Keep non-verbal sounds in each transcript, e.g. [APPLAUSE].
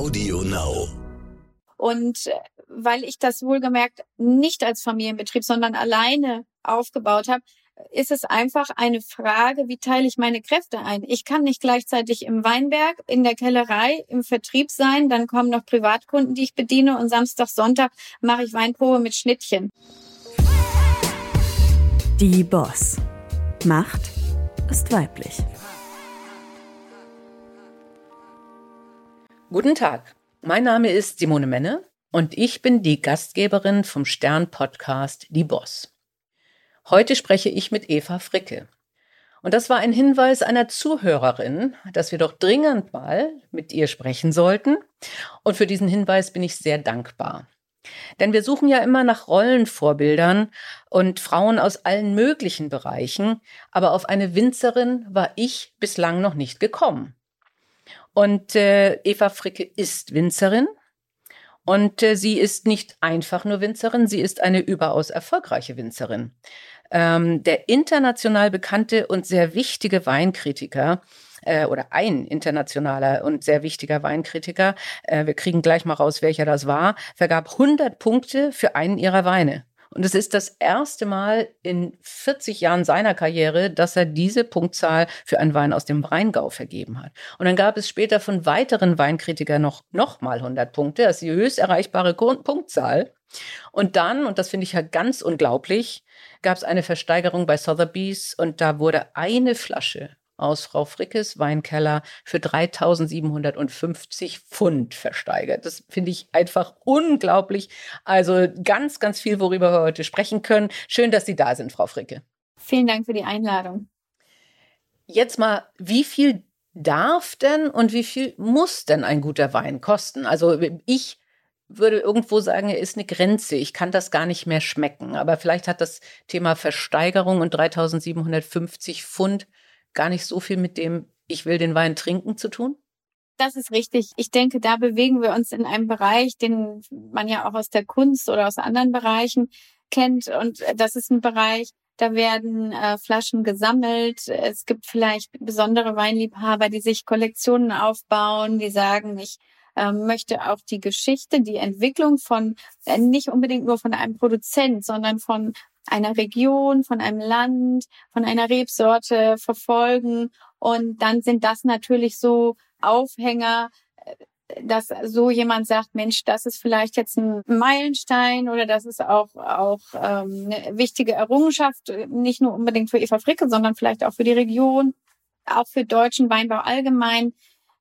Audio Now. Und äh, weil ich das wohlgemerkt nicht als Familienbetrieb, sondern alleine aufgebaut habe, ist es einfach eine Frage, wie teile ich meine Kräfte ein? Ich kann nicht gleichzeitig im Weinberg, in der Kellerei, im Vertrieb sein, dann kommen noch Privatkunden, die ich bediene und Samstag, Sonntag mache ich Weinprobe mit Schnittchen. Die Boss. Macht ist weiblich. Guten Tag, mein Name ist Simone Menne und ich bin die Gastgeberin vom Stern-Podcast Die Boss. Heute spreche ich mit Eva Fricke. Und das war ein Hinweis einer Zuhörerin, dass wir doch dringend mal mit ihr sprechen sollten. Und für diesen Hinweis bin ich sehr dankbar. Denn wir suchen ja immer nach Rollenvorbildern und Frauen aus allen möglichen Bereichen, aber auf eine Winzerin war ich bislang noch nicht gekommen. Und äh, Eva Fricke ist Winzerin. Und äh, sie ist nicht einfach nur Winzerin, sie ist eine überaus erfolgreiche Winzerin. Ähm, der international bekannte und sehr wichtige Weinkritiker äh, oder ein internationaler und sehr wichtiger Weinkritiker, äh, wir kriegen gleich mal raus, welcher das war, vergab 100 Punkte für einen ihrer Weine. Und es ist das erste Mal in 40 Jahren seiner Karriere, dass er diese Punktzahl für einen Wein aus dem Rheingau vergeben hat. Und dann gab es später von weiteren Weinkritikern noch, noch mal 100 Punkte. Das ist die höchst erreichbare Punktzahl. Und dann, und das finde ich ja ganz unglaublich, gab es eine Versteigerung bei Sotheby's und da wurde eine Flasche aus Frau Frickes Weinkeller für 3750 Pfund versteigert. Das finde ich einfach unglaublich. Also ganz, ganz viel, worüber wir heute sprechen können. Schön, dass Sie da sind, Frau Fricke. Vielen Dank für die Einladung. Jetzt mal, wie viel darf denn und wie viel muss denn ein guter Wein kosten? Also ich würde irgendwo sagen, er ist eine Grenze. Ich kann das gar nicht mehr schmecken. Aber vielleicht hat das Thema Versteigerung und 3750 Pfund gar nicht so viel mit dem, ich will den Wein trinken zu tun? Das ist richtig. Ich denke, da bewegen wir uns in einem Bereich, den man ja auch aus der Kunst oder aus anderen Bereichen kennt. Und das ist ein Bereich, da werden äh, Flaschen gesammelt. Es gibt vielleicht besondere Weinliebhaber, die sich Kollektionen aufbauen, die sagen, ich äh, möchte auch die Geschichte, die Entwicklung von, äh, nicht unbedingt nur von einem Produzent, sondern von einer Region, von einem Land, von einer Rebsorte verfolgen. Und dann sind das natürlich so Aufhänger, äh, dass so jemand sagt, Mensch, das ist vielleicht jetzt ein Meilenstein oder das ist auch, auch ähm, eine wichtige Errungenschaft, nicht nur unbedingt für Eva Fricke, sondern vielleicht auch für die Region, auch für deutschen Weinbau allgemein.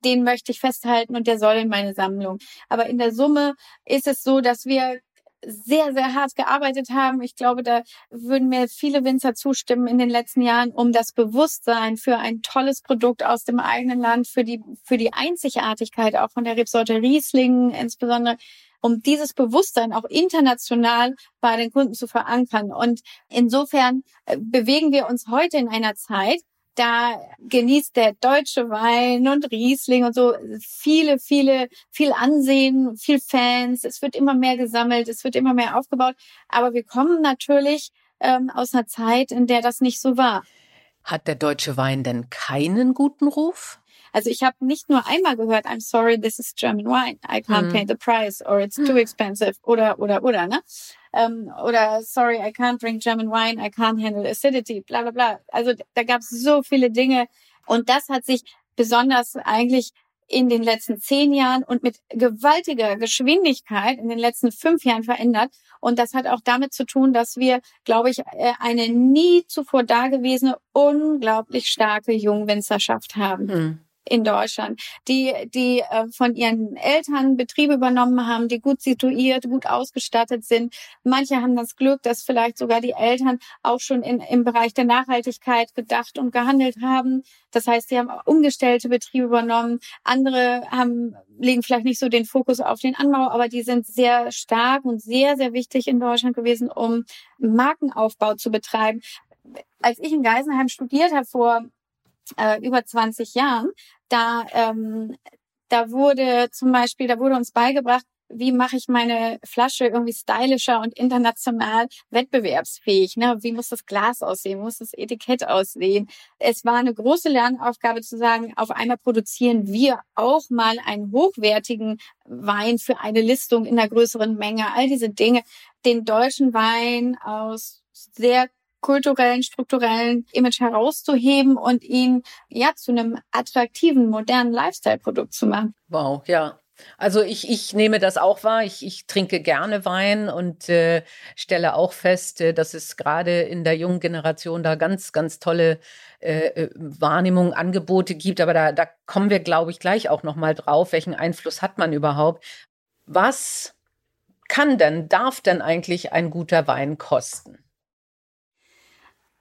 Den möchte ich festhalten und der soll in meine Sammlung. Aber in der Summe ist es so, dass wir sehr, sehr hart gearbeitet haben. Ich glaube, da würden mir viele Winzer zustimmen in den letzten Jahren, um das Bewusstsein für ein tolles Produkt aus dem eigenen Land, für die, für die Einzigartigkeit auch von der Rebsorte Riesling insbesondere, um dieses Bewusstsein auch international bei den Kunden zu verankern. Und insofern äh, bewegen wir uns heute in einer Zeit, da genießt der deutsche Wein und Riesling und so viele, viele, viel Ansehen, viel Fans. Es wird immer mehr gesammelt, es wird immer mehr aufgebaut. Aber wir kommen natürlich ähm, aus einer Zeit, in der das nicht so war. Hat der deutsche Wein denn keinen guten Ruf? Also ich habe nicht nur einmal gehört, I'm sorry, this is German wine. I can't hm. pay the price or it's too expensive oder oder oder, ne? Ähm, oder sorry, I can't drink German wine, I can't handle acidity, bla bla bla. Also da gab es so viele Dinge und das hat sich besonders eigentlich in den letzten zehn Jahren und mit gewaltiger Geschwindigkeit in den letzten fünf Jahren verändert. Und das hat auch damit zu tun, dass wir, glaube ich, äh, eine nie zuvor dagewesene, unglaublich starke Jungwinzerschaft haben. Hm in Deutschland, die, die äh, von ihren Eltern Betriebe übernommen haben, die gut situiert, gut ausgestattet sind. Manche haben das Glück, dass vielleicht sogar die Eltern auch schon in, im Bereich der Nachhaltigkeit gedacht und gehandelt haben. Das heißt, sie haben umgestellte Betriebe übernommen. Andere haben, legen vielleicht nicht so den Fokus auf den Anbau, aber die sind sehr stark und sehr, sehr wichtig in Deutschland gewesen, um Markenaufbau zu betreiben. Als ich in Geisenheim studiert habe vor äh, über 20 Jahren, da, ähm, da wurde zum Beispiel, da wurde uns beigebracht, wie mache ich meine Flasche irgendwie stylischer und international wettbewerbsfähig? Ne? Wie muss das Glas aussehen? Muss das Etikett aussehen? Es war eine große Lernaufgabe zu sagen, auf einmal produzieren wir auch mal einen hochwertigen Wein für eine Listung in einer größeren Menge. All diese Dinge. Den deutschen Wein aus sehr kulturellen, strukturellen Image herauszuheben und ihn ja zu einem attraktiven, modernen Lifestyle-Produkt zu machen. Wow, ja. Also ich, ich nehme das auch wahr. Ich, ich trinke gerne Wein und äh, stelle auch fest, äh, dass es gerade in der jungen Generation da ganz, ganz tolle äh, äh Wahrnehmungen, Angebote gibt. Aber da, da kommen wir, glaube ich, gleich auch nochmal drauf. Welchen Einfluss hat man überhaupt? Was kann denn, darf denn eigentlich ein guter Wein kosten?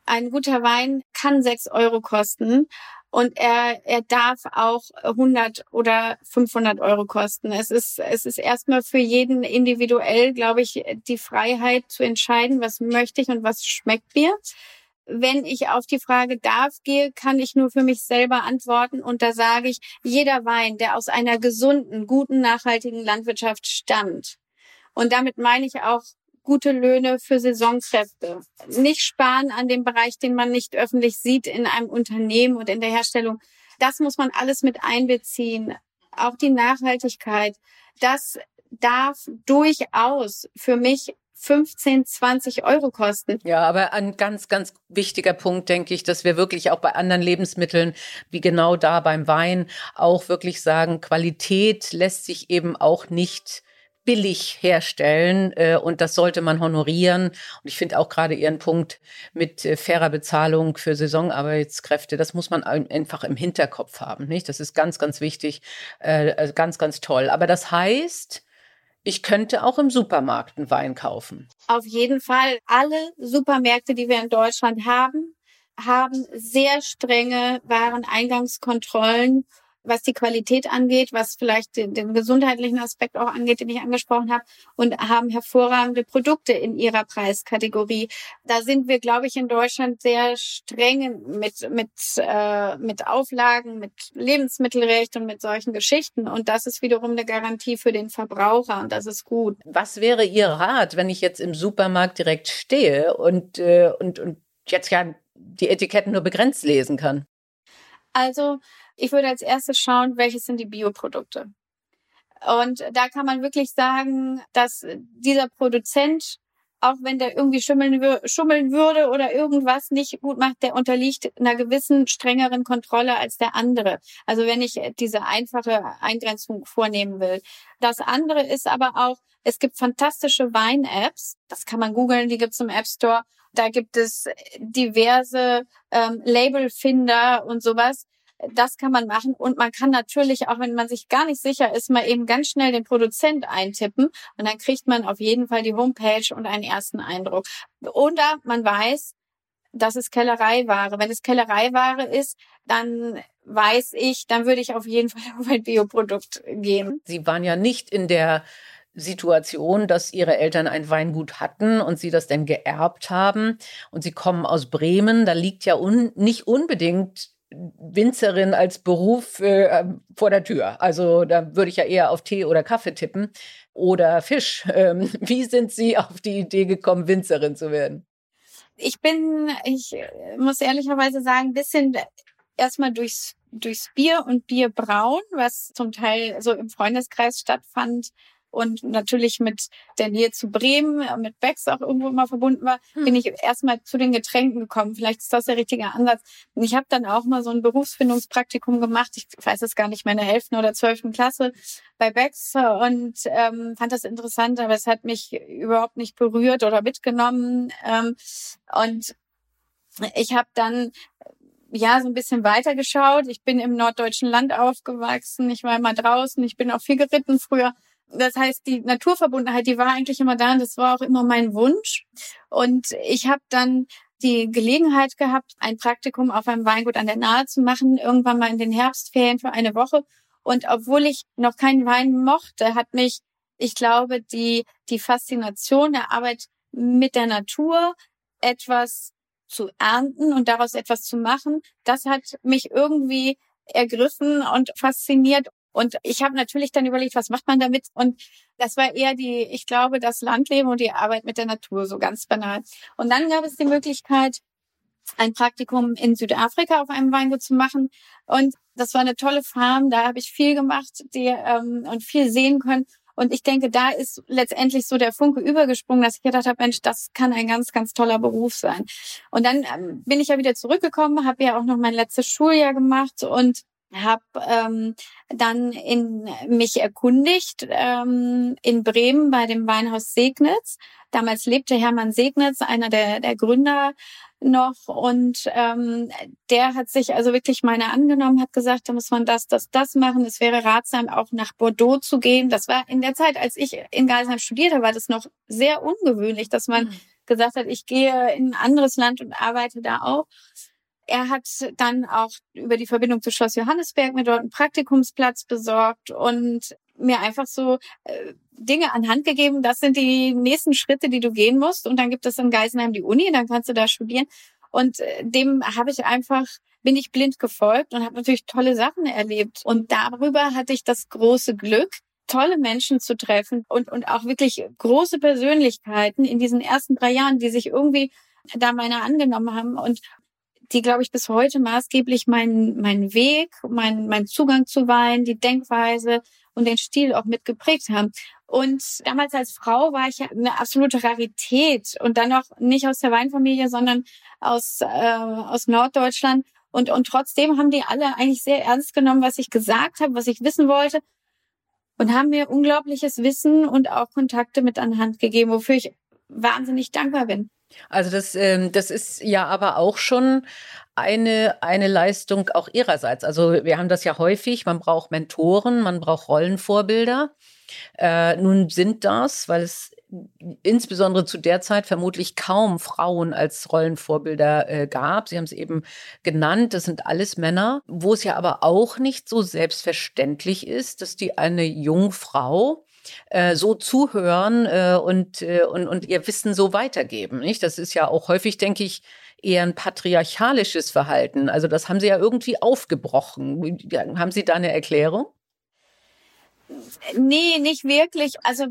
Ein guter Wein kann sechs Euro kosten und er, er darf auch 100 oder 500 Euro kosten. Es ist, es ist erstmal für jeden individuell, glaube ich, die Freiheit zu entscheiden, was möchte ich und was schmeckt mir. Wenn ich auf die Frage darf gehe, kann ich nur für mich selber antworten und da sage ich, jeder Wein, der aus einer gesunden, guten, nachhaltigen Landwirtschaft stammt, und damit meine ich auch gute Löhne für Saisonkräfte. Nicht sparen an dem Bereich, den man nicht öffentlich sieht in einem Unternehmen und in der Herstellung. Das muss man alles mit einbeziehen. Auch die Nachhaltigkeit. Das darf durchaus für mich 15, 20 Euro kosten. Ja, aber ein ganz, ganz wichtiger Punkt, denke ich, dass wir wirklich auch bei anderen Lebensmitteln, wie genau da beim Wein, auch wirklich sagen, Qualität lässt sich eben auch nicht billig herstellen äh, und das sollte man honorieren. Und ich finde auch gerade Ihren Punkt mit äh, fairer Bezahlung für Saisonarbeitskräfte, das muss man einfach im Hinterkopf haben. Nicht? Das ist ganz, ganz wichtig, äh, äh, ganz, ganz toll. Aber das heißt, ich könnte auch im Supermarkt einen Wein kaufen. Auf jeden Fall. Alle Supermärkte, die wir in Deutschland haben, haben sehr strenge Wareneingangskontrollen was die Qualität angeht, was vielleicht den, den gesundheitlichen Aspekt auch angeht, den ich angesprochen habe, und haben hervorragende Produkte in ihrer Preiskategorie. Da sind wir, glaube ich, in Deutschland sehr streng mit mit äh, mit Auflagen, mit Lebensmittelrecht und mit solchen Geschichten. Und das ist wiederum eine Garantie für den Verbraucher und das ist gut. Was wäre Ihr Rat, wenn ich jetzt im Supermarkt direkt stehe und äh, und und jetzt ja die Etiketten nur begrenzt lesen kann? Also ich würde als erstes schauen, welches sind die Bioprodukte. Und da kann man wirklich sagen, dass dieser Produzent, auch wenn der irgendwie schummeln, schummeln würde oder irgendwas nicht gut macht, der unterliegt einer gewissen strengeren Kontrolle als der andere. Also wenn ich diese einfache Eingrenzung vornehmen will. Das andere ist aber auch, es gibt fantastische Wein-Apps. Das kann man googeln, die gibt's im App Store. Da gibt es diverse ähm, Labelfinder und sowas das kann man machen. Und man kann natürlich, auch wenn man sich gar nicht sicher ist, mal eben ganz schnell den Produzent eintippen. Und dann kriegt man auf jeden Fall die Homepage und einen ersten Eindruck. Oder man weiß, das ist Kellereiware. Wenn es Kellereiware ist, dann weiß ich, dann würde ich auf jeden Fall [LAUGHS] auf ein Bioprodukt gehen. Sie waren ja nicht in der Situation, dass ihre Eltern ein Weingut hatten und sie das denn geerbt haben und sie kommen aus Bremen, da liegt ja un nicht unbedingt Winzerin als Beruf äh, vor der Tür. Also da würde ich ja eher auf Tee oder Kaffee tippen oder Fisch. [LAUGHS] Ähm, wie sind Sie auf die Idee gekommen, Winzerin zu werden? Ich bin, ich muss ehrlicherweise sagen, ein bisschen erstmal durchs durchs Bier und Bierbrauen, was zum Teil so im Freundeskreis stattfand, und natürlich mit der Nähe zu Bremen, äh, mit Becks auch irgendwo immer verbunden war, hm. bin ich erstmal zu den Getränken gekommen. Vielleicht ist das der richtige Ansatz. Und ich habe dann auch mal so ein Berufsfindungspraktikum gemacht. Ich weiß es gar nicht mehr in der 11. oder 12. Klasse bei Becks und ähm, fand das interessant, aber es hat mich überhaupt nicht berührt oder mitgenommen. Ähm, und ich habe dann ja, so ein bisschen weitergeschaut. Ich bin im norddeutschen Land aufgewachsen. Ich war immer draußen. Ich bin auch viel geritten früher. Das heißt, die Naturverbundenheit, die war eigentlich immer da und das war auch immer mein Wunsch. Und ich habe dann die Gelegenheit gehabt, ein Praktikum auf einem Weingut an der Nahe zu machen, irgendwann mal in den Herbstferien für eine Woche. Und obwohl ich noch keinen Wein mochte, hat mich, ich glaube, die, die Faszination der Arbeit mit der Natur, etwas zu ernten und daraus etwas zu machen, das hat mich irgendwie ergriffen und fasziniert. Und ich habe natürlich dann überlegt, was macht man damit? Und das war eher die, ich glaube, das Landleben und die Arbeit mit der Natur, so ganz banal. Und dann gab es die Möglichkeit, ein Praktikum in Südafrika auf einem Weingut zu machen. Und das war eine tolle Farm. Da habe ich viel gemacht die, ähm, und viel sehen können. Und ich denke, da ist letztendlich so der Funke übergesprungen, dass ich gedacht habe, Mensch, das kann ein ganz, ganz toller Beruf sein. Und dann ähm, bin ich ja wieder zurückgekommen, habe ja auch noch mein letztes Schuljahr gemacht und habe ähm, dann in mich erkundigt ähm, in Bremen bei dem Weinhaus Segnitz. Damals lebte Hermann Segnitz, einer der, der Gründer noch und ähm, der hat sich also wirklich meine angenommen, hat gesagt, da muss man das, das, das machen. Es wäre ratsam, auch nach Bordeaux zu gehen. Das war in der Zeit, als ich in Geisheim studierte, war das noch sehr ungewöhnlich, dass man mhm. gesagt hat, ich gehe in ein anderes Land und arbeite da auch. Er hat dann auch über die Verbindung zu Schloss Johannesberg mir dort einen Praktikumsplatz besorgt und mir einfach so äh, Dinge an Hand gegeben. Das sind die nächsten Schritte, die du gehen musst. Und dann gibt es in Geisenheim die Uni, dann kannst du da studieren. Und äh, dem habe ich einfach, bin ich blind gefolgt und habe natürlich tolle Sachen erlebt. Und darüber hatte ich das große Glück, tolle Menschen zu treffen und, und auch wirklich große Persönlichkeiten in diesen ersten drei Jahren, die sich irgendwie da meiner angenommen haben und die, glaube ich, bis heute maßgeblich meinen mein Weg, mein, mein Zugang zu Wein, die Denkweise und den Stil auch mitgeprägt haben. Und damals als Frau war ich eine absolute Rarität und dann noch nicht aus der Weinfamilie, sondern aus, äh, aus Norddeutschland. Und, und trotzdem haben die alle eigentlich sehr ernst genommen, was ich gesagt habe, was ich wissen wollte und haben mir unglaubliches Wissen und auch Kontakte mit an Hand gegeben, wofür ich wahnsinnig dankbar bin. Also das, ähm, das ist ja aber auch schon eine, eine Leistung auch ihrerseits. Also wir haben das ja häufig, man braucht Mentoren, man braucht Rollenvorbilder. Äh, nun sind das, weil es insbesondere zu der Zeit vermutlich kaum Frauen als Rollenvorbilder äh, gab. Sie haben es eben genannt, das sind alles Männer, wo es ja aber auch nicht so selbstverständlich ist, dass die eine Jungfrau äh, so zuhören äh, und, äh, und, und ihr Wissen so weitergeben. Nicht? Das ist ja auch häufig, denke ich, eher ein patriarchalisches Verhalten. Also das haben Sie ja irgendwie aufgebrochen. Haben Sie da eine Erklärung? Nee, nicht wirklich. Also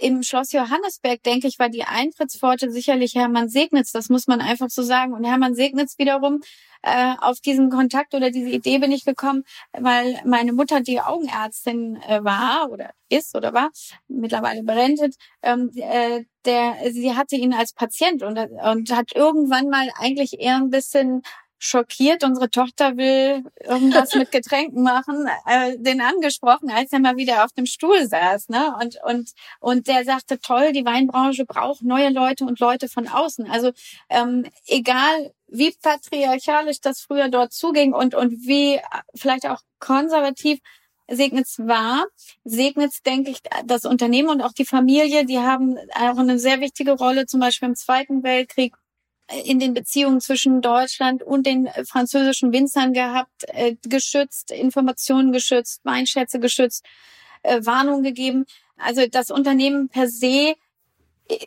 im Schloss Johannesberg, denke ich, war die Eintrittspforte sicherlich Hermann Segnitz. Das muss man einfach so sagen. Und Hermann Segnitz wiederum äh, auf diesen Kontakt oder diese Idee bin ich gekommen, weil meine Mutter, die Augenärztin äh, war oder ist oder war, mittlerweile berentet, ähm, äh, der, sie hatte ihn als Patient und, und hat irgendwann mal eigentlich eher ein bisschen schockiert, unsere Tochter will irgendwas mit Getränken machen, äh, den angesprochen, als er mal wieder auf dem Stuhl saß, ne? Und und und der sagte, toll, die Weinbranche braucht neue Leute und Leute von außen. Also ähm, egal wie patriarchalisch das früher dort zuging und und wie vielleicht auch konservativ Segnitz war. Segnitz, denke ich, das Unternehmen und auch die Familie, die haben auch eine sehr wichtige Rolle, zum Beispiel im Zweiten Weltkrieg in den Beziehungen zwischen Deutschland und den französischen Winzern gehabt, äh, geschützt, Informationen geschützt, Weinschätze geschützt, äh, Warnungen gegeben. Also das Unternehmen per se,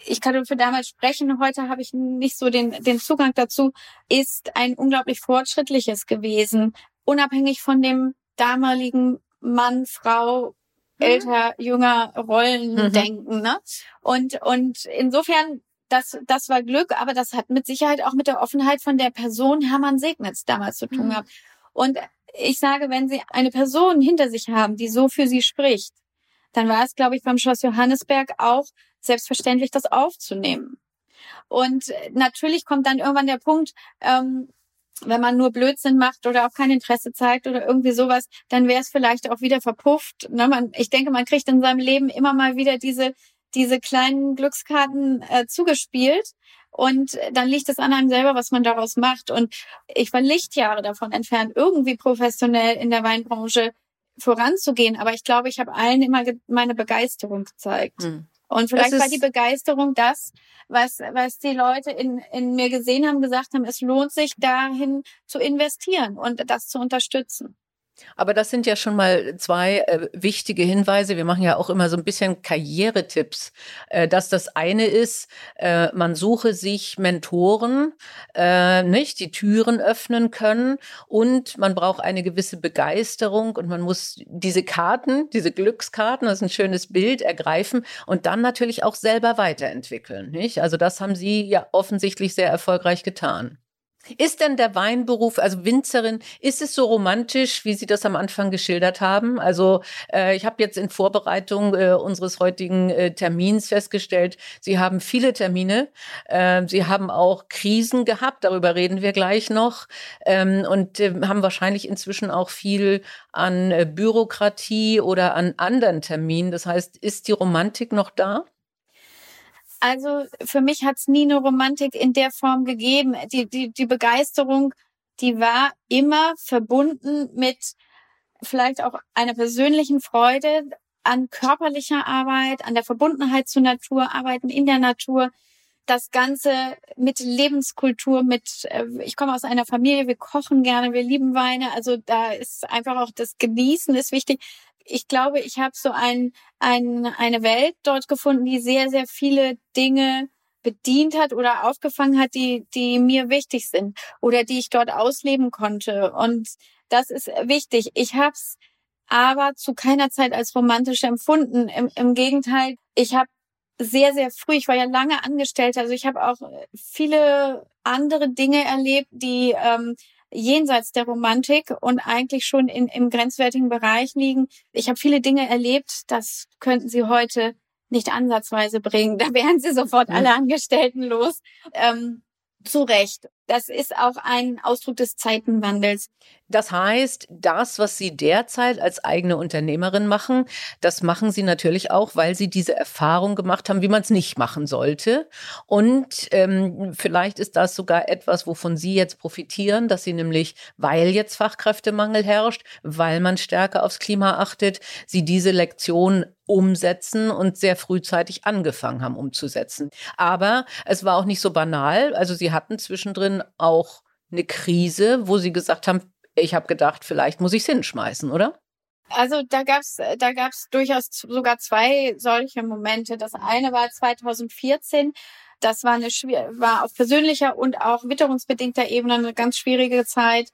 ich kann für damals sprechen, heute habe ich nicht so den, den Zugang dazu, ist ein unglaublich fortschrittliches gewesen, unabhängig von dem damaligen Mann, Frau, mhm. älter, jünger Rollendenken. Mhm. Ne? Und, und insofern das, das war Glück, aber das hat mit Sicherheit auch mit der Offenheit von der Person Hermann Segnitz damals zu tun mhm. gehabt. Und ich sage, wenn Sie eine Person hinter sich haben, die so für Sie spricht, dann war es, glaube ich, beim Schloss Johannesberg auch selbstverständlich, das aufzunehmen. Und natürlich kommt dann irgendwann der Punkt, ähm, wenn man nur Blödsinn macht oder auch kein Interesse zeigt oder irgendwie sowas, dann wäre es vielleicht auch wieder verpufft. Ne? Man, ich denke, man kriegt in seinem Leben immer mal wieder diese diese kleinen Glückskarten äh, zugespielt. Und dann liegt es an einem selber, was man daraus macht. Und ich war Lichtjahre davon entfernt, irgendwie professionell in der Weinbranche voranzugehen. Aber ich glaube, ich habe allen immer meine Begeisterung gezeigt. Mhm. Und vielleicht war die Begeisterung das, was, was die Leute in, in mir gesehen haben, gesagt haben, es lohnt sich dahin zu investieren und das zu unterstützen. Aber das sind ja schon mal zwei äh, wichtige Hinweise. Wir machen ja auch immer so ein bisschen Karrieretipps. Äh, dass das eine ist, äh, man suche sich Mentoren, äh, nicht, die Türen öffnen können und man braucht eine gewisse Begeisterung und man muss diese Karten, diese Glückskarten, das ist ein schönes Bild, ergreifen und dann natürlich auch selber weiterentwickeln. Nicht? Also das haben Sie ja offensichtlich sehr erfolgreich getan. Ist denn der Weinberuf, also Winzerin, ist es so romantisch, wie Sie das am Anfang geschildert haben? Also äh, ich habe jetzt in Vorbereitung äh, unseres heutigen äh, Termins festgestellt, Sie haben viele Termine, äh, Sie haben auch Krisen gehabt, darüber reden wir gleich noch, ähm, und äh, haben wahrscheinlich inzwischen auch viel an äh, Bürokratie oder an anderen Terminen. Das heißt, ist die Romantik noch da? Also für mich hat es nie eine Romantik in der Form gegeben. Die, die, die Begeisterung, die war immer verbunden mit vielleicht auch einer persönlichen Freude an körperlicher Arbeit, an der Verbundenheit zur Natur, Arbeiten in der Natur. Das Ganze mit Lebenskultur, mit, äh, ich komme aus einer Familie, wir kochen gerne, wir lieben Weine. Also da ist einfach auch das Genießen ist wichtig ich glaube, ich habe so ein, ein, eine Welt dort gefunden, die sehr, sehr viele Dinge bedient hat oder aufgefangen hat, die, die mir wichtig sind oder die ich dort ausleben konnte. Und das ist wichtig. Ich habe es aber zu keiner Zeit als romantisch empfunden. Im, im Gegenteil, ich habe sehr, sehr früh, ich war ja lange angestellt, also ich habe auch viele andere Dinge erlebt, die ähm, jenseits der Romantik und eigentlich schon in, im grenzwertigen Bereich liegen. Ich habe viele Dinge erlebt, das könnten Sie heute nicht ansatzweise bringen. [LAUGHS] Da wären Sie sofort alle Angestellten los. Ähm, zu Recht. Das ist auch ein Ausdruck des Zeitenwandels. Das heißt, das, was Sie derzeit als eigene Unternehmerin machen, das machen Sie natürlich auch, weil Sie diese Erfahrung gemacht haben, wie man es nicht machen sollte. Und ähm, vielleicht ist das sogar etwas, wovon Sie jetzt profitieren, dass Sie nämlich, weil jetzt Fachkräftemangel herrscht, weil man stärker aufs Klima achtet, Sie diese Lektion umsetzen und sehr frühzeitig angefangen haben umzusetzen. Aber es war auch nicht so banal. Also Sie hatten zwischendrin auch eine Krise, wo Sie gesagt haben, ich habe gedacht, vielleicht muss ich es hinschmeißen, oder? Also da gab's da gab's durchaus sogar zwei solche Momente. Das eine war 2014. Das war eine war auf persönlicher und auch witterungsbedingter Ebene eine ganz schwierige Zeit.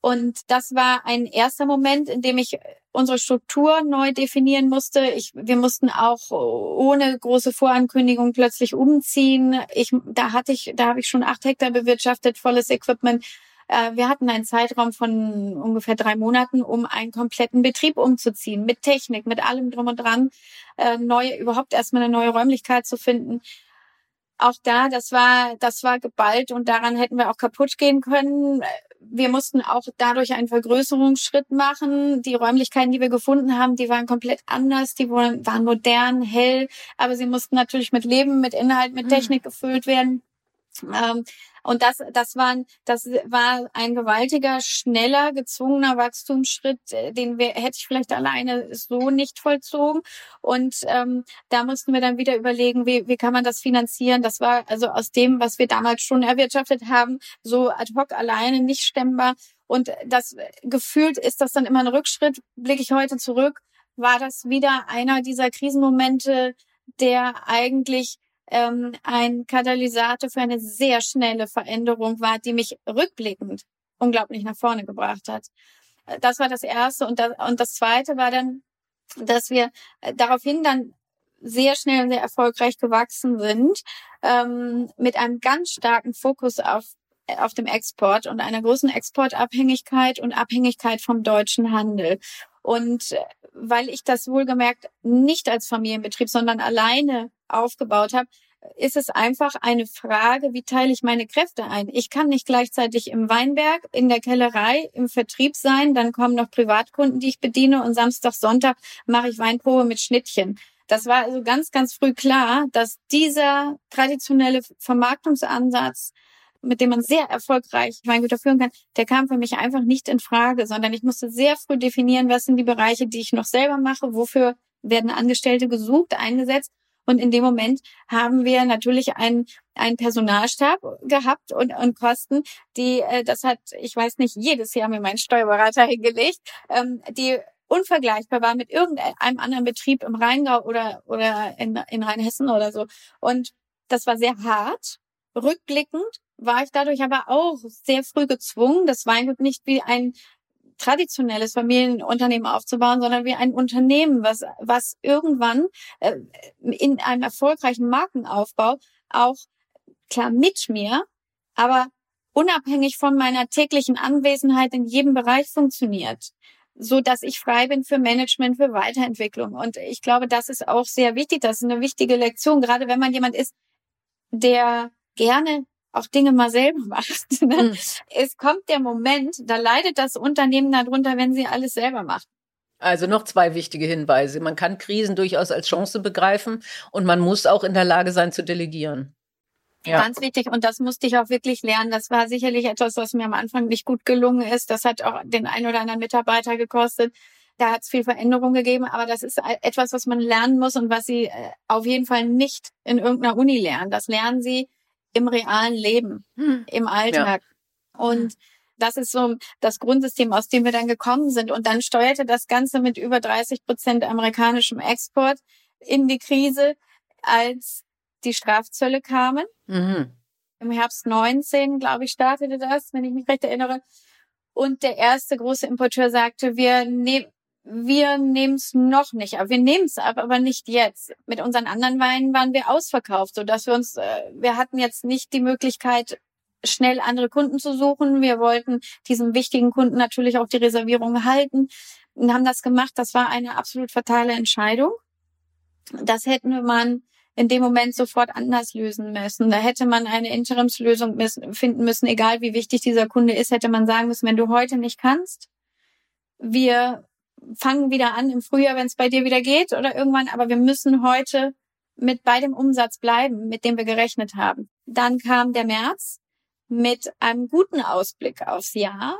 Und das war ein erster Moment, in dem ich unsere Struktur neu definieren musste. Ich, wir mussten auch ohne große Vorankündigung plötzlich umziehen. Ich, da hatte ich, da habe ich schon acht Hektar bewirtschaftet, volles Equipment. Äh, wir hatten einen Zeitraum von ungefähr drei Monaten, um einen kompletten Betrieb umzuziehen, mit Technik, mit allem drum und dran, äh, neue, überhaupt erstmal eine neue Räumlichkeit zu finden auch da, das war, das war geballt und daran hätten wir auch kaputt gehen können wir mussten auch dadurch einen Vergrößerungsschritt machen. Die Räumlichkeiten, die wir gefunden haben, die waren komplett anders, die waren, waren modern, hell, aber sie mussten natürlich mit Leben, mit Inhalt, mit hm. Technik gefüllt werden. Ähm, und das, das waren, das war ein gewaltiger, schneller, gezwungener Wachstumsschritt, äh, den wir, hätte ich vielleicht alleine so nicht vollzogen. Und ähm, da mussten wir dann wieder überlegen, wie, wie kann man das finanzieren. Das war also aus dem, was wir damals schon erwirtschaftet haben, so ad hoc alleine nicht stemmbar. Und das gefühlt ist das dann immer ein Rückschritt. Blicke ich heute zurück, war das wieder einer dieser Krisenmomente, der eigentlich ähm, ein Katalysator für eine sehr schnelle Veränderung war, die mich rückblickend unglaublich nach vorne gebracht hat. Äh, das war das Erste. Und das, und das Zweite war dann, dass wir äh, daraufhin dann sehr schnell und sehr erfolgreich gewachsen sind, ähm, mit einem ganz starken Fokus auf äh, auf dem Export und einer großen Exportabhängigkeit und Abhängigkeit vom deutschen Handel. Und weil ich das wohlgemerkt nicht als Familienbetrieb, sondern alleine aufgebaut habe, ist es einfach eine Frage, wie teile ich meine Kräfte ein? Ich kann nicht gleichzeitig im Weinberg, in der Kellerei, im Vertrieb sein, dann kommen noch Privatkunden, die ich bediene und Samstag, Sonntag mache ich Weinprobe mit Schnittchen. Das war also ganz, ganz früh klar, dass dieser traditionelle Vermarktungsansatz mit dem man sehr erfolgreich Weingüter führen kann, der kam für mich einfach nicht in Frage, sondern ich musste sehr früh definieren, was sind die Bereiche, die ich noch selber mache, wofür werden Angestellte gesucht, eingesetzt Und in dem Moment haben wir natürlich einen, einen Personalstab gehabt und, und Kosten, die, äh, das hat, ich weiß nicht, jedes Jahr mir mein Steuerberater [LAUGHS] hingelegt, ähm, die unvergleichbar war mit irgendeinem anderen Betrieb im Rheingau oder, oder in, in Rheinhessen oder so. Und das war sehr hart. Rückblickend war ich dadurch aber auch sehr früh gezwungen, das Weingut nicht wie ein traditionelles Familienunternehmen aufzubauen, sondern wie ein Unternehmen, was, was irgendwann äh, in einem erfolgreichen Markenaufbau auch klar mit mir, aber unabhängig von meiner täglichen Anwesenheit in jedem Bereich funktioniert, so dass ich frei bin für Management, für Weiterentwicklung. Und ich glaube, das ist auch sehr wichtig. Das ist eine wichtige Lektion, gerade wenn man jemand ist, der gerne auch Dinge mal selber [LAUGHS] macht. Ne? Mhm. Es kommt der Moment, da leidet das Unternehmen darunter, wenn sie alles selber macht. Also noch zwei wichtige Hinweise. Man kann Krisen durchaus als Chance begreifen und man muss auch in der Lage sein zu delegieren. Ja. Ganz wichtig. Und das musste ich auch wirklich lernen. Das war sicherlich etwas, was mir am Anfang nicht gut gelungen ist. Das hat auch den ein oder anderen Mitarbeiter gekostet. Da hat es viel Veränderung gegeben. Aber das ist etwas, was man lernen muss und was sie äh, auf jeden Fall nicht in irgendeiner Uni lernen. Das lernen sie im realen Leben, hm. im Alltag. Ja. Und das ist so das Grundsystem, aus dem wir dann gekommen sind. Und dann steuerte das Ganze mit über 30 Prozent amerikanischem Export in die Krise, als die Strafzölle kamen. Mhm. Im Herbst 19, glaube ich, startete das, wenn ich mich recht erinnere. Und der erste große Importeur sagte, wir nehmen wir nehmen es noch nicht ab. Wir nehmen es ab, aber nicht jetzt. Mit unseren anderen Weinen waren wir ausverkauft, so dass wir uns, äh, wir hatten jetzt nicht die Möglichkeit, schnell andere Kunden zu suchen. Wir wollten diesem wichtigen Kunden natürlich auch die Reservierung halten und haben das gemacht. Das war eine absolut fatale Entscheidung. Das hätten man in dem Moment sofort anders lösen müssen. Da hätte man eine Interimslösung finden müssen, egal wie wichtig dieser Kunde ist, hätte man sagen müssen, wenn du heute nicht kannst, wir fangen wieder an im Frühjahr, wenn es bei dir wieder geht oder irgendwann, aber wir müssen heute mit bei dem Umsatz bleiben, mit dem wir gerechnet haben. Dann kam der März mit einem guten Ausblick aufs Jahr.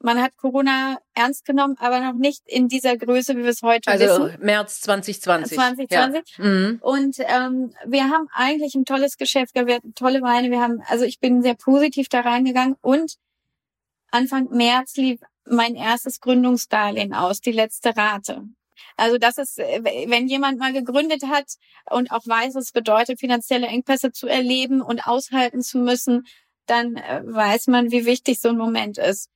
Man hat Corona ernst genommen, aber noch nicht in dieser Größe, wie wir es heute also wissen. Also März 2020. 2020. Ja. Mhm. Und ähm, wir haben eigentlich ein tolles Geschäft, wir hatten tolle Weine. Wir haben, also ich bin sehr positiv da reingegangen und Anfang März lief mein erstes Gründungsdarlehen aus, die letzte Rate. Also das ist, äh, wenn jemand mal gegründet hat und auch weiß, es bedeutet, finanzielle Engpässe zu erleben und aushalten zu müssen, dann äh, weiß man, wie wichtig so ein Moment ist.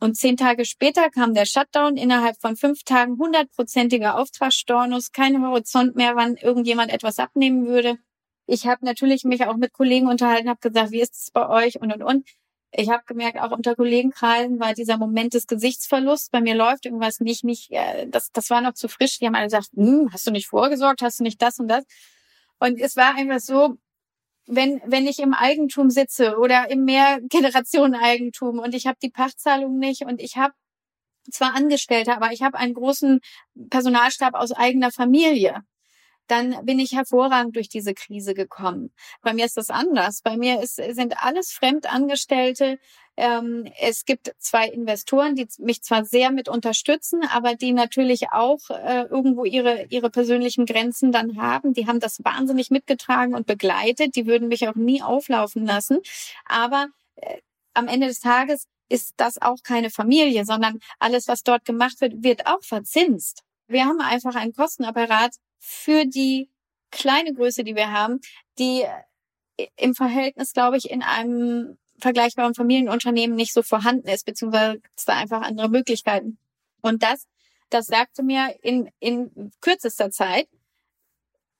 Und zehn Tage später kam der Shutdown, innerhalb von fünf Tagen hundertprozentiger Auftragsstornus, kein Horizont mehr, wann irgendjemand etwas abnehmen würde. Ich habe natürlich mich auch mit Kollegen unterhalten, habe gesagt, wie ist es bei euch und und und ich habe gemerkt, auch unter Kollegenkreisen war dieser Moment des Gesichtsverlusts. Bei mir läuft irgendwas nicht, nicht, äh, das, das war noch zu frisch. Die haben alle gesagt, hm, hast du nicht vorgesorgt, hast du nicht das und das? Und es war einfach so, wenn, wenn ich im Eigentum sitze oder im Mehrgenerationeneigentum und ich habe die Pachtzahlung nicht und ich habe zwar Angestellte, aber ich habe einen großen Personalstab aus eigener Familie dann bin ich hervorragend durch diese Krise gekommen. Bei mir ist das anders. Bei mir ist, sind alles Fremdangestellte. Ähm, es gibt zwei Investoren, die mich zwar sehr mit unterstützen, aber die natürlich auch äh, irgendwo ihre, ihre persönlichen Grenzen dann haben. Die haben das wahnsinnig mitgetragen und begleitet. Die würden mich auch nie auflaufen lassen. Aber äh, am Ende des Tages ist das auch keine Familie, sondern alles, was dort gemacht wird, wird auch verzinst. Wir haben einfach einen Kostenapparat, für die kleine Größe, die wir haben, die äh, im Verhältnis, glaube ich, in einem vergleichbaren Familienunternehmen nicht so vorhanden ist, beziehungsweise es da einfach andere Möglichkeiten. Und das, das sagte mir in, in kürzester Zeit,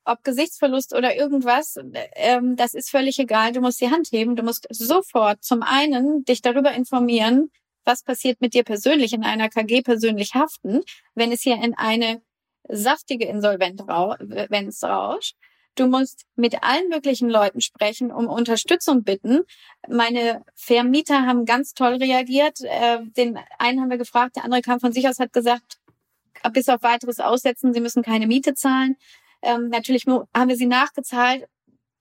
ob Gesichtsverlust oder irgendwas, ähm, das ist völlig egal. Du musst die Hand heben. Du musst sofort zum einen dich darüber informieren, was passiert mit dir persönlich in einer KG persönlich haften, wenn es hier in eine saftige Insolvenz rauscht. Du musst mit allen möglichen Leuten sprechen, um Unterstützung bitten. Meine Vermieter haben ganz toll reagiert. Äh, den einen haben wir gefragt, der andere kam von sich aus, hat gesagt, bis auf weiteres aussetzen, sie müssen keine Miete zahlen. Ähm, natürlich haben wir sie nachgezahlt.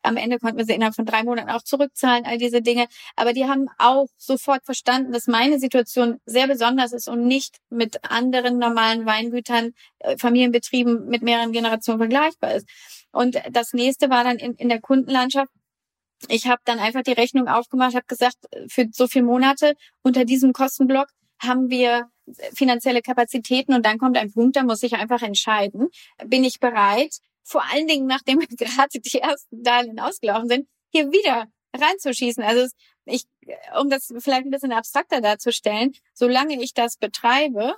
Am Ende konnten wir sie innerhalb von drei Monaten auch zurückzahlen, all diese Dinge. Aber die haben auch sofort verstanden, dass meine Situation sehr besonders ist und nicht mit anderen normalen Weingütern, äh, Familienbetrieben mit mehreren Generationen vergleichbar ist. Und das nächste war dann in, in der Kundenlandschaft. Ich habe dann einfach die Rechnung aufgemacht, habe gesagt, für so viele Monate unter diesem Kostenblock haben wir finanzielle Kapazitäten und dann kommt ein Punkt, da muss ich einfach entscheiden, bin ich bereit, vor allen Dingen, nachdem [LAUGHS] gerade die ersten Darlehen ausgelaufen sind, hier wieder reinzuschießen. Also ich, um das vielleicht ein bisschen abstrakter darzustellen, solange ich das betreibe,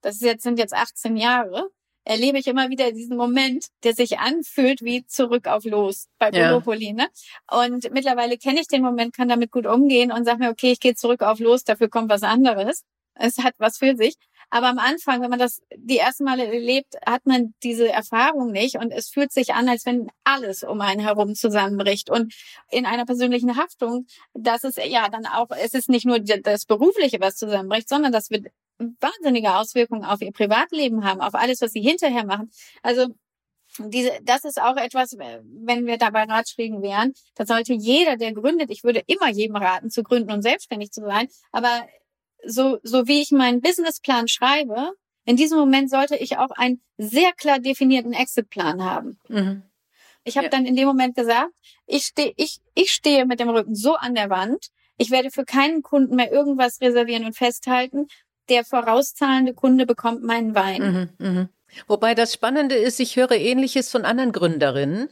das ist jetzt, sind jetzt 18 Jahre, erlebe ich immer wieder diesen Moment, der sich anfühlt wie zurück auf los bei Monopoly. Ja. Ne? Und mittlerweile kenne ich den Moment, kann damit gut umgehen und sage mir, okay, ich gehe zurück auf los, dafür kommt was anderes. Es hat was für sich. Aber am Anfang, wenn man das die ersten Male erlebt, hat man diese Erfahrung nicht und es fühlt sich an, als wenn alles um einen herum zusammenbricht. Und in einer persönlichen Haftung, das ist ja dann auch, es ist nicht nur das Berufliche, was zusammenbricht, sondern das wird wahnsinnige Auswirkungen auf ihr Privatleben haben, auf alles, was sie hinterher machen. Also diese, das ist auch etwas, wenn wir dabei Ratschlägen wären, da sollte jeder, der gründet, ich würde immer jedem raten, zu gründen und selbstständig zu sein, aber so, so wie ich meinen Businessplan schreibe, in diesem Moment sollte ich auch einen sehr klar definierten Exitplan haben. Mhm. Ich habe ja. dann in dem Moment gesagt, ich stehe ich, ich stehe mit dem Rücken so an der Wand, ich werde für keinen Kunden mehr irgendwas reservieren und festhalten. Der vorauszahlende Kunde bekommt meinen Wein. Mhm, mh. Wobei das Spannende ist, ich höre Ähnliches von anderen Gründerinnen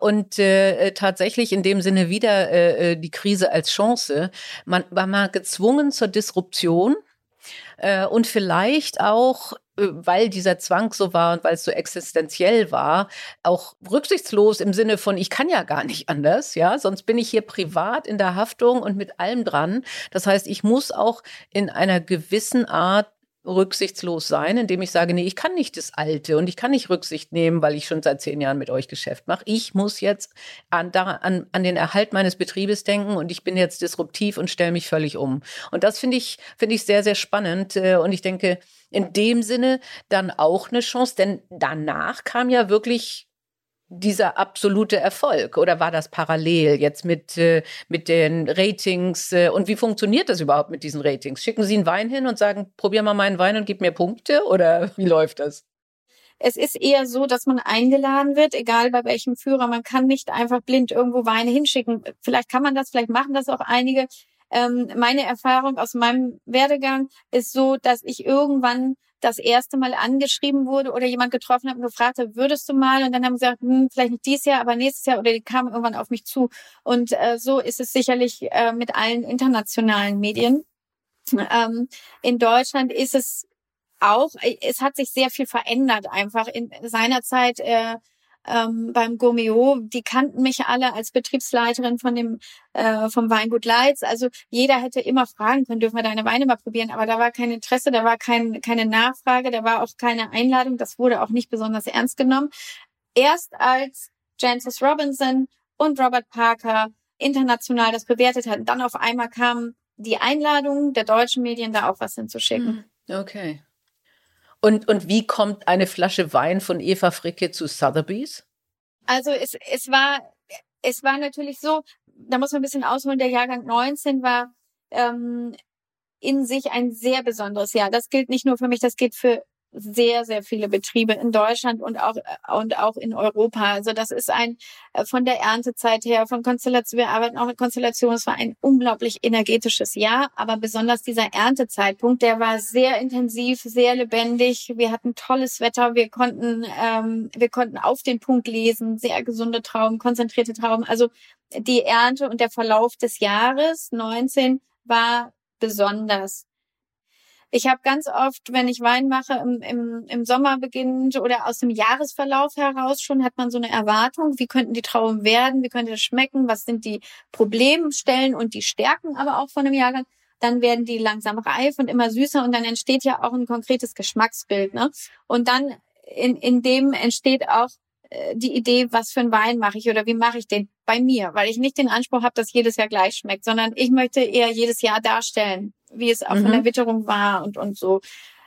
und äh, äh, tatsächlich in dem Sinne wieder äh, äh, die Krise als Chance. Man war mal gezwungen zur Disruption äh, und vielleicht auch äh, weil dieser Zwang so war und weil es so existenziell war, auch rücksichtslos im Sinne von, ich kann ja gar nicht anders, ja, sonst bin ich hier privat in der Haftung und mit allem dran. Das heißt, ich muss auch in einer gewissen Art rücksichtslos sein, indem ich sage, nee, ich kann nicht das Alte und ich kann nicht Rücksicht nehmen, weil ich schon seit zehn Jahren mit euch Geschäft mache. Ich muss jetzt an, an, an den Erhalt meines Betriebes denken und ich bin jetzt disruptiv und stelle mich völlig um. Und das finde ich, finde ich sehr, sehr spannend. Äh, und ich denke, in dem Sinne dann auch eine Chance, denn danach kam ja wirklich dieser absolute Erfolg oder war das parallel jetzt mit, äh, mit den Ratings äh, und wie funktioniert das überhaupt mit diesen Ratings? Schicken Sie einen Wein hin und sagen, probier mal meinen Wein und gib mir Punkte oder [LAUGHS] wie läuft das? Es ist eher so, dass man eingeladen wird, egal bei welchem Führer. Man kann nicht einfach blind irgendwo Weine hinschicken. Vielleicht kann man das, vielleicht machen das auch einige. Ähm, meine Erfahrung aus meinem Werdegang ist so, dass ich irgendwann das erste Mal angeschrieben wurde oder jemand getroffen hat und gefragt hat, würdest du mal? Und dann haben sie gesagt, hm, vielleicht nicht dieses Jahr, aber nächstes Jahr oder die kamen irgendwann auf mich zu. Und äh, so ist es sicherlich äh, mit allen internationalen Medien. Ähm, in Deutschland ist es auch, es hat sich sehr viel verändert einfach. In seiner Zeit äh, ähm, beim Gourmeo, die kannten mich alle als Betriebsleiterin von dem äh, vom Weingut Leitz. Also jeder hätte immer fragen können, dürfen wir deine Weine mal probieren, aber da war kein Interesse, da war kein, keine Nachfrage, da war auch keine Einladung, das wurde auch nicht besonders ernst genommen. Erst als Jancis Robinson und Robert Parker international das bewertet hatten, dann auf einmal kam die Einladung der deutschen Medien, da auch was hinzuschicken. Hm, okay. Und, und wie kommt eine Flasche Wein von Eva Fricke zu Sotheby's? Also es, es war, es war natürlich so, da muss man ein bisschen ausholen, der Jahrgang 19 war ähm, in sich ein sehr besonderes Jahr. Das gilt nicht nur für mich, das gilt für sehr, sehr viele Betriebe in Deutschland und auch, und auch in Europa. Also das ist ein, äh, von der Erntezeit her, von Konstellation, wir arbeiten auch mit Konstellation, es war ein unglaublich energetisches Jahr, aber besonders dieser Erntezeitpunkt, der war sehr intensiv, sehr lebendig. Wir hatten tolles Wetter, wir konnten, ähm, wir konnten auf den Punkt lesen, sehr gesunde Trauben, konzentrierte Trauben. Also die Ernte und der Verlauf des Jahres 19 war besonders. Ich habe ganz oft, wenn ich Wein mache, im, im, im Sommer beginnend oder aus dem Jahresverlauf heraus schon, hat man so eine Erwartung, wie könnten die Trauben werden, wie könnte das schmecken, was sind die Problemstellen und die Stärken aber auch von einem Jahrgang. Dann werden die langsam reif und immer süßer und dann entsteht ja auch ein konkretes Geschmacksbild. Ne? Und dann in, in dem entsteht auch äh, die Idee, was für einen Wein mache ich oder wie mache ich den bei mir, weil ich nicht den Anspruch habe, dass jedes Jahr gleich schmeckt, sondern ich möchte eher jedes Jahr darstellen, wie es auch mhm. von der Witterung war und, und so.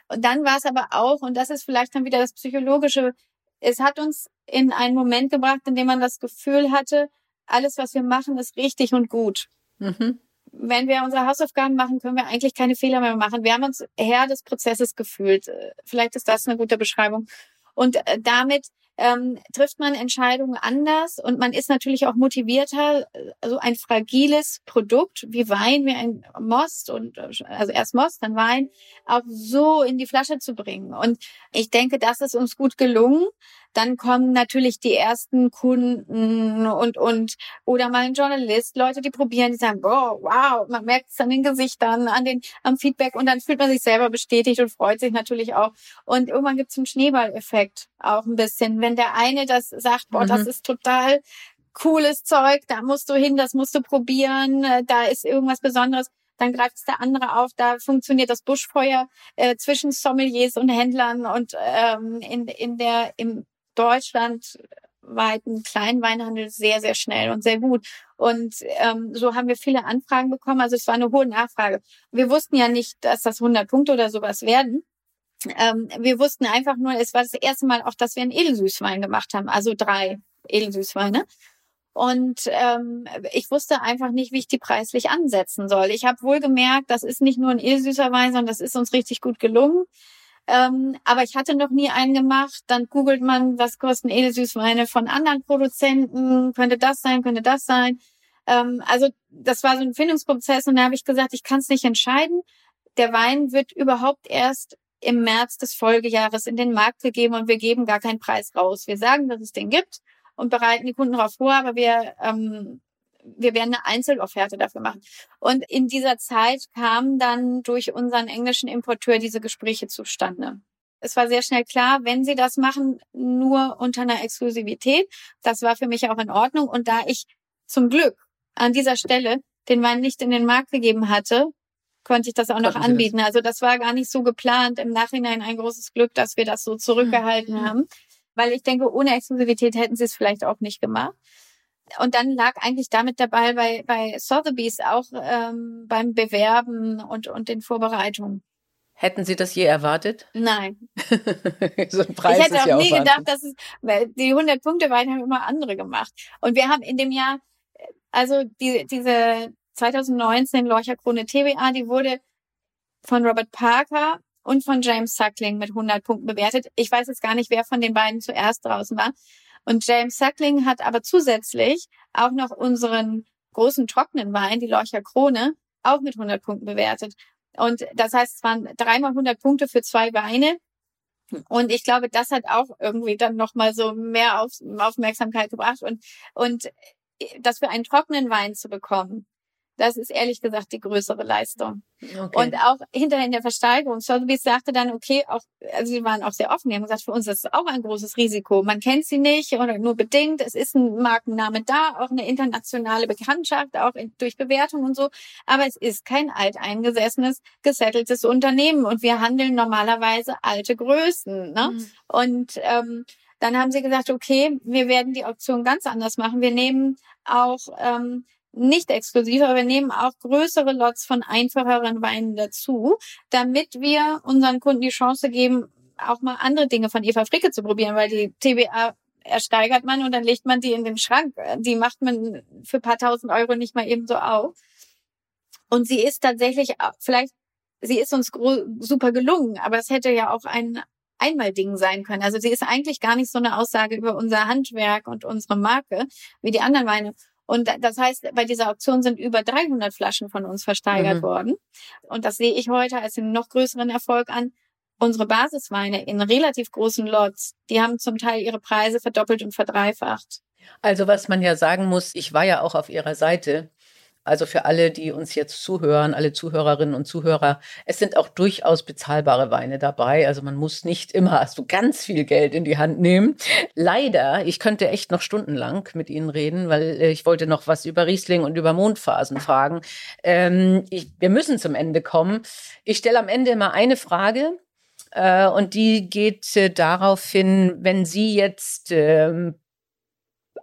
Und dann war es aber auch, und das ist vielleicht dann wieder das Psychologische, es hat uns in einen Moment gebracht, in dem man das Gefühl hatte, alles, was wir machen, ist richtig und gut. Mhm. Wenn wir unsere Hausaufgaben machen, können wir eigentlich keine Fehler mehr machen. Wir haben uns Herr des Prozesses gefühlt. Vielleicht ist das eine gute Beschreibung. Und äh, damit ähm, trifft man Entscheidungen anders und man ist natürlich auch motivierter, so ein fragiles Produkt wie Wein, wie ein Most und also erst Most, dann Wein, auch so in die Flasche zu bringen. Und ich denke, das ist uns gut gelungen. Dann kommen natürlich die ersten Kunden und, und, oder mal ein Journalist, Leute, die probieren, die sagen, boah, wow, man merkt es an den Gesichtern, an den, am Feedback und dann fühlt man sich selber bestätigt und freut sich natürlich auch. Und irgendwann gibt es einen Schneeballeffekt auch ein bisschen. Wenn der eine das sagt, boah, mhm. das ist total cooles Zeug, da musst du hin, das musst du probieren, äh, da ist irgendwas Besonderes dann greift es der andere auf. Da funktioniert das Buschfeuer äh, zwischen Sommeliers und Händlern und ähm, in, in der im deutschlandweiten Kleinweinhandel sehr, sehr schnell und sehr gut. Und ähm, so haben wir viele Anfragen bekommen. Also es war eine hohe Nachfrage. Wir wussten ja nicht, dass das 100 Punkte oder sowas werden. Ähm, wir wussten einfach nur, es war das erste Mal auch, dass wir einen Edelsüßwein gemacht haben, also drei Edelsüßweine. Und ähm, ich wusste einfach nicht, wie ich die preislich ansetzen soll. Ich habe wohl gemerkt, das ist nicht nur ein edelsüßer Wein, sondern das ist uns richtig gut gelungen. Ähm, aber ich hatte noch nie einen gemacht. Dann googelt man, was kosten Edelsüßweine von anderen Produzenten. Könnte das sein, könnte das sein. Ähm, also das war so ein Findungsprozess und da habe ich gesagt, ich kann es nicht entscheiden. Der Wein wird überhaupt erst im März des Folgejahres in den Markt gegeben und wir geben gar keinen Preis raus. Wir sagen, dass es den gibt und bereiten die Kunden darauf vor, aber wir ähm, wir werden eine Einzelofferte dafür machen. Und in dieser Zeit kamen dann durch unseren englischen Importeur diese Gespräche zustande. Es war sehr schnell klar, wenn sie das machen, nur unter einer Exklusivität. Das war für mich auch in Ordnung. Und da ich zum Glück an dieser Stelle den Wein nicht in den Markt gegeben hatte, konnte ich das auch noch anbieten. Also das war gar nicht so geplant. Im Nachhinein ein großes Glück, dass wir das so zurückgehalten mhm. haben. Weil ich denke, ohne Exklusivität hätten sie es vielleicht auch nicht gemacht. Und dann lag eigentlich damit dabei bei, bei Sotheby's auch ähm, beim Bewerben und, und den Vorbereitungen. Hätten Sie das je erwartet? Nein. [LAUGHS] so ein Preis ich hätte auch ja nie gedacht, dass es, weil die 100 Punkte Wein haben immer andere gemacht. Und wir haben in dem Jahr, also die, diese 2019 Lorcher-Krone TBA, die wurde von Robert Parker und von James Suckling mit 100 Punkten bewertet. Ich weiß jetzt gar nicht, wer von den beiden zuerst draußen war. Und James Suckling hat aber zusätzlich auch noch unseren großen trockenen Wein, die Lorcher Krone, auch mit 100 Punkten bewertet. Und das heißt, es waren dreimal 100 Punkte für zwei Weine. Und ich glaube, das hat auch irgendwie dann nochmal so mehr Auf Aufmerksamkeit gebracht. Und, und das für einen trockenen Wein zu bekommen, das ist ehrlich gesagt die größere Leistung. Okay. Und auch hinterher in der Versteigerung, Sotheby's sagte dann, okay, auch, also sie waren auch sehr offen, die haben gesagt, für uns ist das auch ein großes Risiko. Man kennt sie nicht oder nur bedingt. Es ist ein Markenname da, auch eine internationale Bekanntschaft, auch in, durch Bewertung und so. Aber es ist kein alteingesessenes, gesetteltes Unternehmen und wir handeln normalerweise alte Größen. Ne? Mhm. Und ähm, dann haben sie gesagt, okay, wir werden die Auktion ganz anders machen. Wir nehmen auch ähm, nicht exklusiv, aber wir nehmen auch größere Lots von einfacheren Weinen dazu, damit wir unseren Kunden die Chance geben, auch mal andere Dinge von Eva Fricke zu probieren, weil die TBA ersteigert man und dann legt man die in den Schrank. Die macht man für paar tausend Euro nicht mal eben so auf. Und sie ist tatsächlich, vielleicht, sie ist uns super gelungen, aber es hätte ja auch ein Einmal-Ding sein können. Also sie ist eigentlich gar nicht so eine Aussage über unser Handwerk und unsere Marke wie die anderen Weine. Und das heißt, bei dieser Auktion sind über 300 Flaschen von uns versteigert mhm. worden. Und das sehe ich heute als einen noch größeren Erfolg an. Unsere Basisweine in relativ großen Lots, die haben zum Teil ihre Preise verdoppelt und verdreifacht. Also was man ja sagen muss, ich war ja auch auf ihrer Seite also für alle, die uns jetzt zuhören, alle Zuhörerinnen und Zuhörer, es sind auch durchaus bezahlbare Weine dabei. Also man muss nicht immer so ganz viel Geld in die Hand nehmen. Leider, ich könnte echt noch stundenlang mit Ihnen reden, weil äh, ich wollte noch was über Riesling und über Mondphasen fragen. Ähm, ich, wir müssen zum Ende kommen. Ich stelle am Ende immer eine Frage. Äh, und die geht äh, darauf hin, wenn Sie jetzt ähm,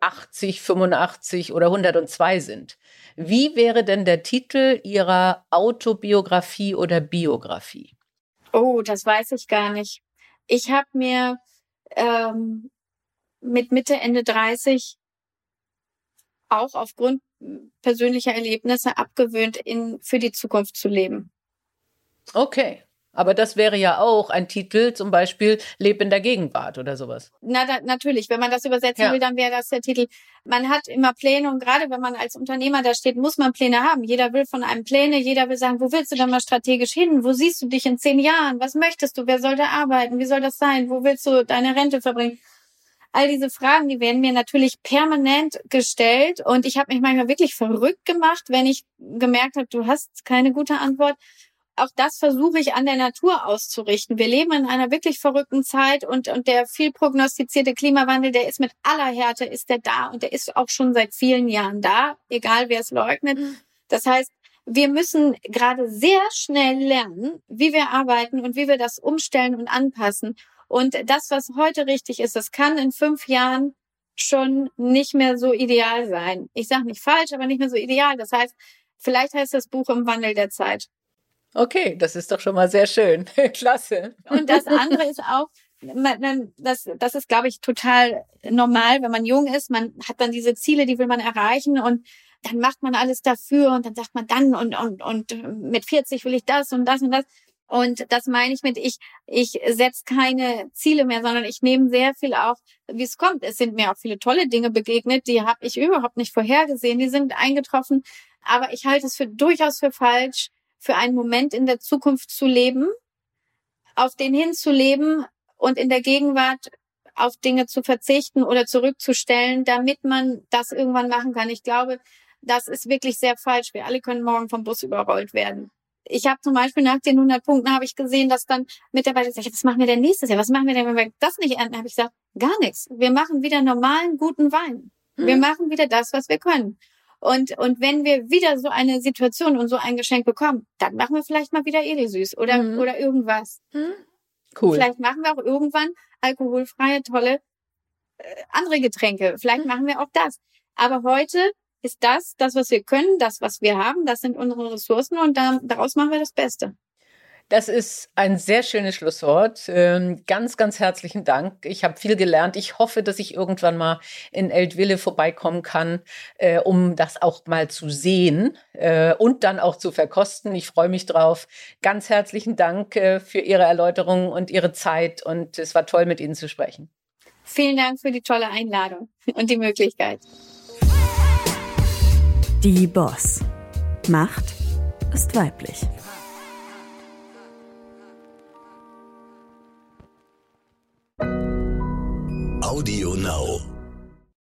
80, 85 oder 102 sind. Wie wäre denn der Titel Ihrer Autobiografie oder Biografie? Oh, das weiß ich gar nicht. Ich habe mir ähm, mit Mitte, Ende 30 auch aufgrund persönlicher Erlebnisse abgewöhnt, in, für die Zukunft zu leben. Okay. Aber das wäre ja auch ein Titel, zum Beispiel Leb in der Gegenwart oder sowas. Na, da, natürlich. Wenn man das übersetzen ja. will, dann wäre das der Titel. Man hat immer Pläne und gerade wenn man als Unternehmer da steht, muss man Pläne haben. Jeder will von einem Pläne, jeder will sagen, wo willst du denn mal strategisch hin? Wo siehst du dich in zehn Jahren? Was möchtest du? Wer soll da arbeiten? Wie soll das sein? Wo willst du deine Rente verbringen? All diese Fragen, die werden mir natürlich permanent gestellt und ich habe mich manchmal wirklich verrückt gemacht, wenn ich gemerkt habe, du hast keine gute Antwort auch das versuche ich an der Natur auszurichten. Wir leben in einer wirklich verrückten Zeit und, und der viel prognostizierte Klimawandel, der ist mit aller Härte, ist der da und der ist auch schon seit vielen Jahren da, egal wer es leugnet. Mhm. Das heißt, wir müssen gerade sehr schnell lernen, wie wir arbeiten und wie wir das umstellen und anpassen. Und das, was heute richtig ist, das kann in fünf Jahren schon nicht mehr so ideal sein. Ich sage nicht falsch, aber nicht mehr so ideal. Das heißt, vielleicht heißt das Buch im Wandel der Zeit. Okay, das ist doch schon mal sehr schön. [LAUGHS] Klasse. Und das andere ist auch, das, das ist, glaube ich, total normal, wenn man jung ist. Man hat dann diese Ziele, die will man erreichen und dann macht man alles dafür und dann sagt man dann und, und, und mit 40 will ich das und das und das. Und das meine ich mit, ich, ich setze keine Ziele mehr, sondern ich nehme sehr viel auch, wie es kommt. Es sind mir auch viele tolle Dinge begegnet, die habe ich überhaupt nicht vorhergesehen, die sind eingetroffen. Aber ich halte es für durchaus für falsch, für einen Moment in der Zukunft zu leben, auf den hinzuleben und in der Gegenwart auf Dinge zu verzichten oder zurückzustellen, damit man das irgendwann machen kann. Ich glaube, das ist wirklich sehr falsch. Wir alle können morgen vom Bus überrollt werden. Ich habe zum Beispiel nach den 100 Punkten habe ich gesehen, dass dann Mitarbeiter sagen, was machen wir denn nächstes Jahr? Was machen wir denn, wenn wir das nicht ernten? Habe ich gesagt, gar nichts. Wir machen wieder normalen, guten Wein. Wir hm. machen wieder das, was wir können. Und, und wenn wir wieder so eine Situation und so ein Geschenk bekommen, dann machen wir vielleicht mal wieder edelsüß oder, mhm. oder irgendwas. Mhm. Cool. Vielleicht machen wir auch irgendwann alkoholfreie, tolle äh, andere Getränke. Vielleicht machen wir auch das. Aber heute ist das, das, was wir können, das, was wir haben, das sind unsere Ressourcen und da, daraus machen wir das Beste. Das ist ein sehr schönes Schlusswort. Ähm, ganz, ganz herzlichen Dank. Ich habe viel gelernt. Ich hoffe, dass ich irgendwann mal in Eltville vorbeikommen kann, äh, um das auch mal zu sehen äh, und dann auch zu verkosten. Ich freue mich drauf. Ganz herzlichen Dank äh, für Ihre Erläuterung und Ihre Zeit. Und es war toll, mit Ihnen zu sprechen. Vielen Dank für die tolle Einladung [LAUGHS] und die Möglichkeit. Die Boss. Macht ist weiblich. Audio Now.